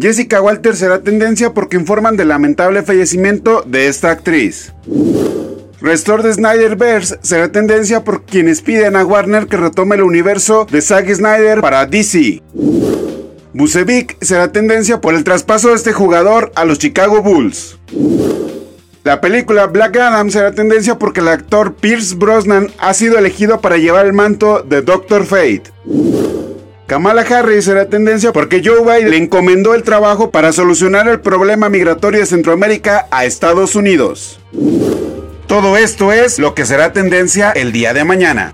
Jessica Walter será tendencia porque informan del lamentable fallecimiento de esta actriz. Restore de Snyderverse será tendencia por quienes piden a Warner que retome el universo de Zack Snyder para DC. Bucevic será tendencia por el traspaso de este jugador a los Chicago Bulls. La película Black Adam será tendencia porque el actor Pierce Brosnan ha sido elegido para llevar el manto de Doctor Fate. Kamala Harris será tendencia porque Joe Biden le encomendó el trabajo para solucionar el problema migratorio de Centroamérica a Estados Unidos. Todo esto es lo que será tendencia el día de mañana.